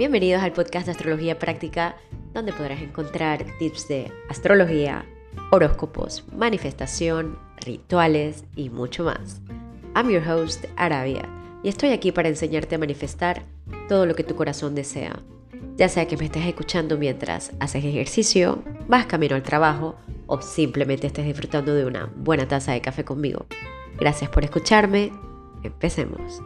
Bienvenidos al podcast de Astrología Práctica, donde podrás encontrar tips de astrología, horóscopos, manifestación, rituales y mucho más. I'm your host, Arabia, y estoy aquí para enseñarte a manifestar todo lo que tu corazón desea. Ya sea que me estés escuchando mientras haces ejercicio, vas camino al trabajo o simplemente estés disfrutando de una buena taza de café conmigo. Gracias por escucharme. Empecemos.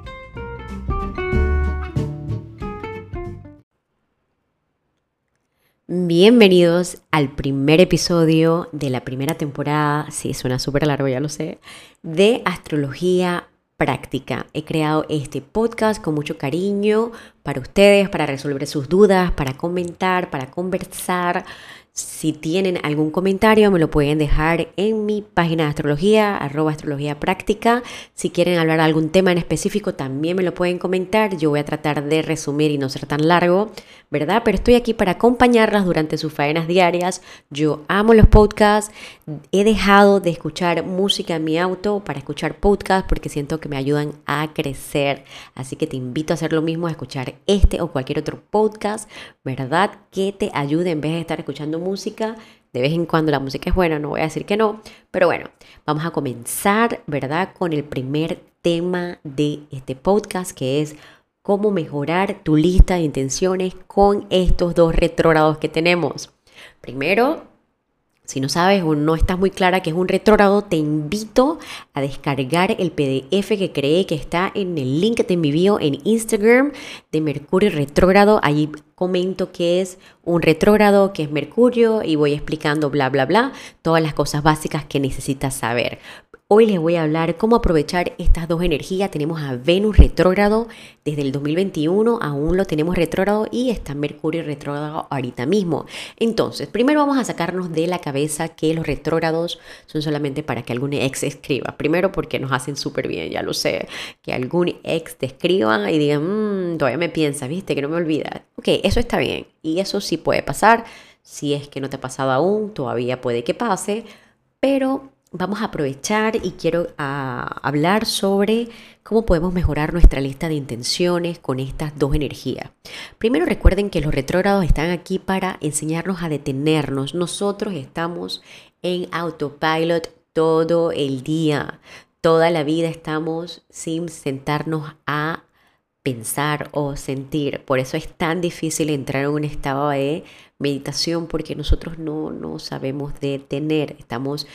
Bienvenidos al primer episodio de la primera temporada, sí, suena súper largo, ya lo sé, de Astrología Práctica. He creado este podcast con mucho cariño para ustedes, para resolver sus dudas, para comentar, para conversar si tienen algún comentario, me lo pueden dejar en mi página de astrología, arroba astrología práctica. Si quieren hablar de algún tema en específico, también me lo pueden comentar. Yo voy a tratar de resumir y no ser tan largo, ¿verdad? Pero estoy aquí para acompañarlas durante sus faenas diarias. Yo amo los podcasts. He dejado de escuchar música en mi auto para escuchar podcasts porque siento que me ayudan a crecer. Así que te invito a hacer lo mismo, a escuchar este o cualquier otro podcast, ¿verdad? Que te ayude en vez de estar escuchando música. De vez en cuando la música es buena, no voy a decir que no, pero bueno, vamos a comenzar, ¿verdad? Con el primer tema de este podcast que es cómo mejorar tu lista de intenciones con estos dos retrógrados que tenemos. Primero, si no sabes o no estás muy clara que es un retrógrado, te invito a descargar el PDF que creé que está en el link que te envío en Instagram de Mercurio retrógrado. Allí comento que es un retrógrado, que es Mercurio y voy explicando bla bla bla, todas las cosas básicas que necesitas saber. Hoy les voy a hablar cómo aprovechar estas dos energías. Tenemos a Venus retrógrado desde el 2021, aún lo tenemos retrógrado y está Mercurio retrógrado ahorita mismo. Entonces, primero vamos a sacarnos de la cabeza que los retrógrados son solamente para que algún ex escriba. Primero porque nos hacen súper bien, ya lo sé. Que algún ex te escriba y diga, mmm, todavía me piensa, viste, que no me olvida. Ok, eso está bien y eso sí puede pasar. Si es que no te ha pasado aún, todavía puede que pase, pero vamos a aprovechar y quiero ah, hablar sobre cómo podemos mejorar nuestra lista de intenciones con estas dos energías. Primero recuerden que los retrógrados están aquí para enseñarnos a detenernos. Nosotros estamos en autopilot todo el día. Toda la vida estamos sin sentarnos a pensar o sentir. Por eso es tan difícil entrar en un estado de meditación porque nosotros no, no sabemos detener. Estamos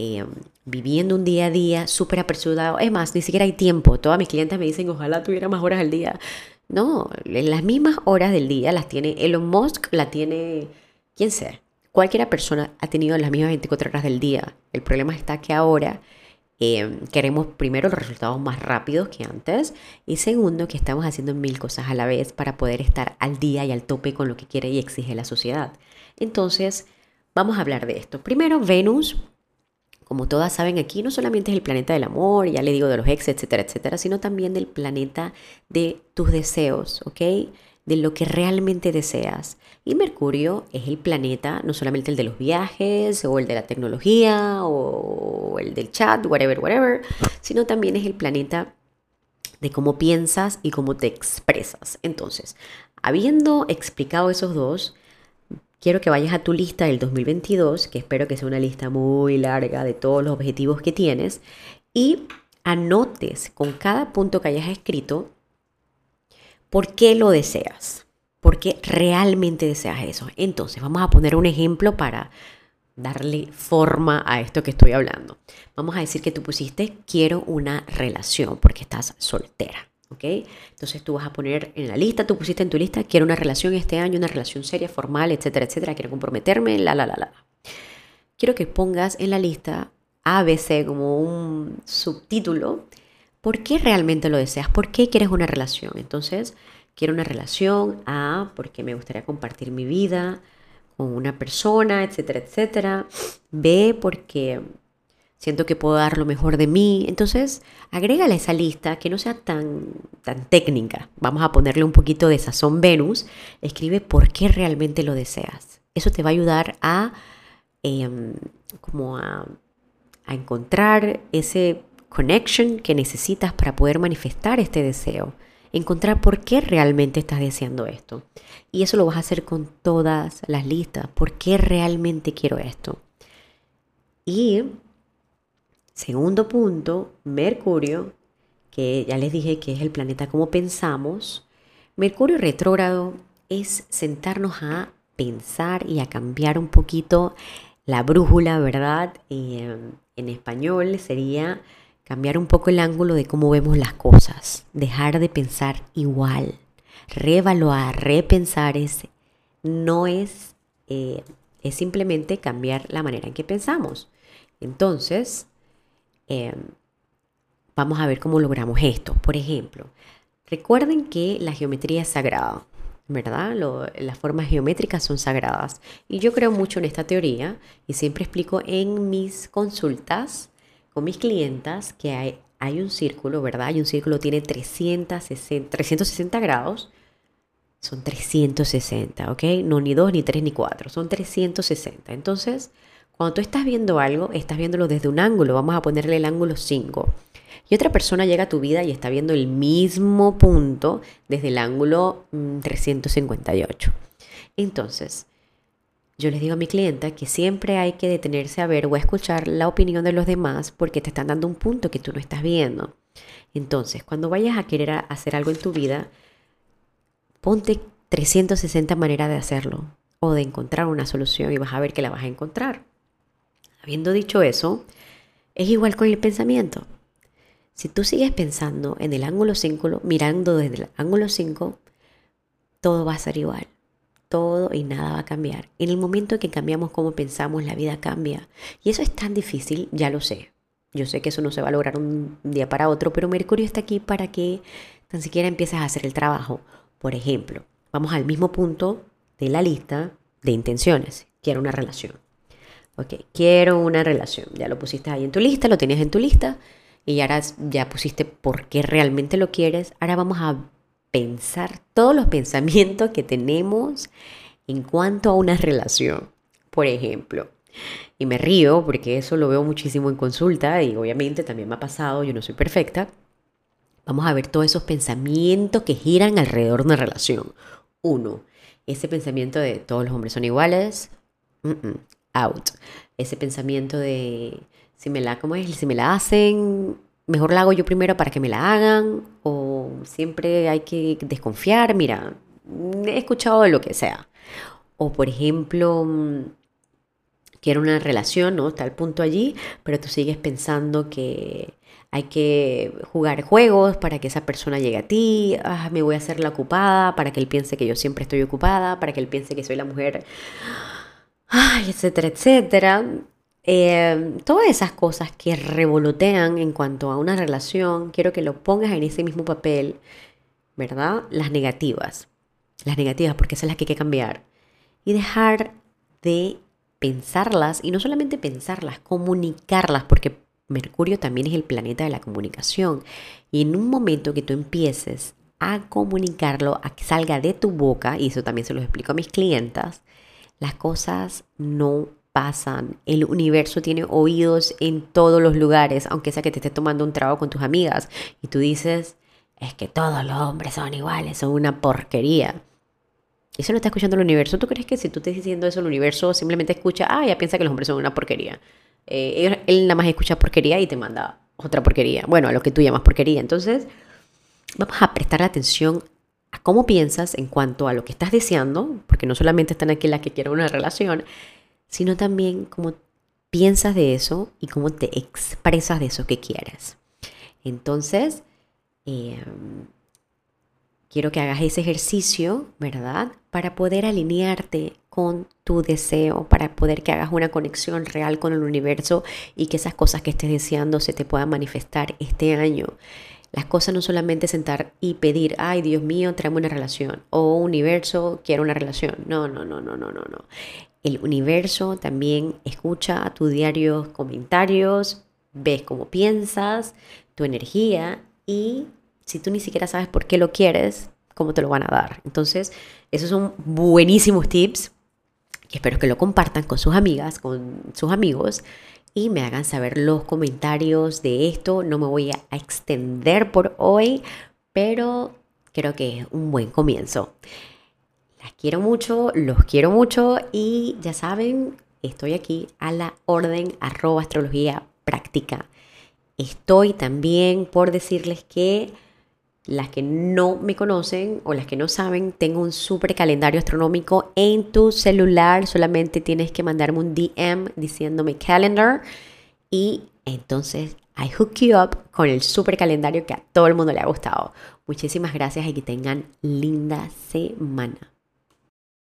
eh, viviendo un día a día súper apresurado. Es más, ni siquiera hay tiempo. Todas mis clientes me dicen, ojalá tuviera más horas al día. No, las mismas horas del día las tiene Elon Musk, la tiene quien sea. Cualquiera persona ha tenido las mismas 24 horas del día. El problema está que ahora eh, queremos primero los resultados más rápidos que antes y segundo que estamos haciendo mil cosas a la vez para poder estar al día y al tope con lo que quiere y exige la sociedad. Entonces, vamos a hablar de esto. Primero, Venus como todas saben aquí, no solamente es el planeta del amor, ya le digo de los ex, etcétera, etcétera, sino también del planeta de tus deseos, ¿ok? De lo que realmente deseas. Y Mercurio es el planeta, no solamente el de los viajes, o el de la tecnología, o el del chat, whatever, whatever, sino también es el planeta de cómo piensas y cómo te expresas. Entonces, habiendo explicado esos dos, quiero que vayas a tu lista del 2022, que espero que sea una lista muy larga de todos los objetivos que tienes, y anotes con cada punto que hayas escrito por qué lo deseas, por qué realmente deseas eso. Entonces, vamos a poner un ejemplo para darle forma a esto que estoy hablando. Vamos a decir que tú pusiste quiero una relación porque estás soltera. ¿Ok? Entonces tú vas a poner en la lista, tú pusiste en tu lista, quiero una relación este año, una relación seria, formal, etcétera, etcétera, quiero comprometerme, la, la, la, la. Quiero que pongas en la lista ABC como un subtítulo, ¿por qué realmente lo deseas? ¿Por qué quieres una relación? Entonces, quiero una relación, A, porque me gustaría compartir mi vida con una persona, etcétera, etcétera. B, porque siento que puedo dar lo mejor de mí. Entonces, agrégale a esa lista que no sea tan, tan técnica. Vamos a ponerle un poquito de sazón Venus. Escribe por qué realmente lo deseas. Eso te va a ayudar a, em, como a, a encontrar ese connection que necesitas para poder manifestar este deseo. encontrar por qué realmente estás deseando esto. Y eso lo vas a hacer con todas las listas. ¿Por qué realmente quiero esto? Y segundo punto, Mercurio, que ya les dije que es el planeta como pensamos. Mercurio retrógrado es sentarnos a pensar y a cambiar un poquito la brújula, ¿verdad? Eh, en español sería cambiar un poco el ángulo de cómo vemos las cosas, dejar de pensar igual, reevaluar, repensar es, no es, eh, es simplemente cambiar la manera en que pensamos. Entonces, em, vamos a ver cómo logramos esto. Por ejemplo, recuerden que la geometría es sagrada. ¿verdad? las formas geométricas son sagradas. Y yo creo mucho en esta teoría y siempre explico en mis consultas con mis clientas que hay, un círculo, ¿verdad? Hay un círculo tiene 360, 360 grados. Son 360, ¿ok? No ni 2, ni 3, ni 4. Son 360. Entonces, cuando tú estás viendo algo, estás viéndolo desde un ángulo. Vamos a ponerle el ángulo 5 y otra persona llega a tu vida y está viendo el mismo punto desde el ángulo 358. Mm, Entonces, yo les digo a mi clienta que siempre hay que detenerse a ver o a escuchar la opinión de los demás porque te están dando un punto que tú no estás viendo. Entonces, cuando vayas a querer hacer algo en tu vida, ponte 360 maneras de hacerlo o de encontrar una solución y vas a ver que la vas a encontrar. Habiendo dicho eso, es igual con el pensamiento. Si tú sigues pensando en el ángulo 5, mirando desde el ángulo 5, todo va a ser igual. Todo y nada va a cambiar. En el momento que cambiamos cómo pensamos, la vida cambia. Y eso es tan difícil, ya lo sé. Yo sé que eso no se va a lograr un día para otro, pero Mercurio está aquí para que tan siquiera empieces a hacer el trabajo. Por ejemplo, vamos al mismo punto de la lista de intenciones. Quiero una relación. Ok, quiero una relación. Ya lo pusiste ahí en tu lista, lo tienes en tu lista y ahora ya pusiste por qué realmente lo quieres, ahora vamos a pensar todos los pensamientos que tenemos en cuanto a una relación. Por ejemplo, y me río porque eso lo veo muchísimo en consulta y obviamente también me ha pasado, yo no soy perfecta. Vamos a ver todos esos pensamientos que giran alrededor de una relación. Uno, ese pensamiento de todos los hombres son iguales, out. Ese pensamiento de si me la, ¿cómo es? Si me la hacen, mejor la hago yo primero para que me la hagan, o siempre hay que desconfiar, mira, he escuchado lo que sea. O por ejemplo, quiero una relación, ¿no? Está el punto allí, pero tú sigues pensando que hay que jugar juegos para que esa persona llegue a ti, ah, me voy a hacer la ocupada para que él piense que yo siempre estoy ocupada, para que él piense que soy la mujer, ay, etcétera, etcétera. Em, todas esas cosas que revolotean en cuanto a una relación, quiero que lo pongas en ese mismo papel, ¿verdad? Las negativas. Las negativas, porque esas son las que hay que cambiar. Y dejar de pensarlas, y no solamente pensarlas, comunicarlas, porque Mercurio también es el planeta de la comunicación. Y en un momento que tú empieces a comunicarlo, a que salga de tu boca, y eso también se lo explico a mis clientas, las cosas no pasan. El universo tiene oídos en todos los lugares, aunque sea que te estés tomando un trago con tus amigas y tú dices, es que todos los hombres son iguales, son una porquería. Eso lo está escuchando el universo. ¿Tú crees que si tú estás diciendo eso, el universo simplemente escucha, ah, ya piensa que los hombres son una porquería? Eh, él, nada más escucha porquería y te manda otra porquería. Bueno, a lo que tú llamas porquería. Entonces, vamos a prestar atención cómo piensas en cuanto a lo que estás deseando, porque no solamente están aquí las que quieren una relación, sino también cómo piensas de eso y cómo te expresas de eso que quieres. Entonces, em, quiero que hagas ese ejercicio, ¿verdad? Para poder alinearte con tu deseo, para poder que hagas una conexión real con el universo y que esas cosas que estés deseando se te puedan manifestar este año. Las cosas no solamente sentar y pedir, ay Dios mío, tráeme una relación, o universo, quiero una relación. No, no, no, no, no, no, no. El universo también escucha a tus diarios comentarios, ves cómo piensas, tu energía y si tú ni siquiera sabes por qué lo quieres, cómo te lo van a dar. Entonces, esos son buenísimos tips que espero que lo compartan con sus amigas, con sus amigos y me hagan saber los comentarios de esto. No me voy a extender por hoy, pero creo que es un buen comienzo. Las quiero mucho, los quiero mucho y ya saben, estoy aquí a la orden arroba astrología práctica. Estoy también por decirles que las que no me conocen o las que no saben, tengo un super calendario astronómico en tu celular. Solamente tienes que mandarme un DM diciéndome calendar y entonces I hook you up con el super calendario que a todo el mundo le ha gustado. Muchísimas gracias y que tengan linda semana.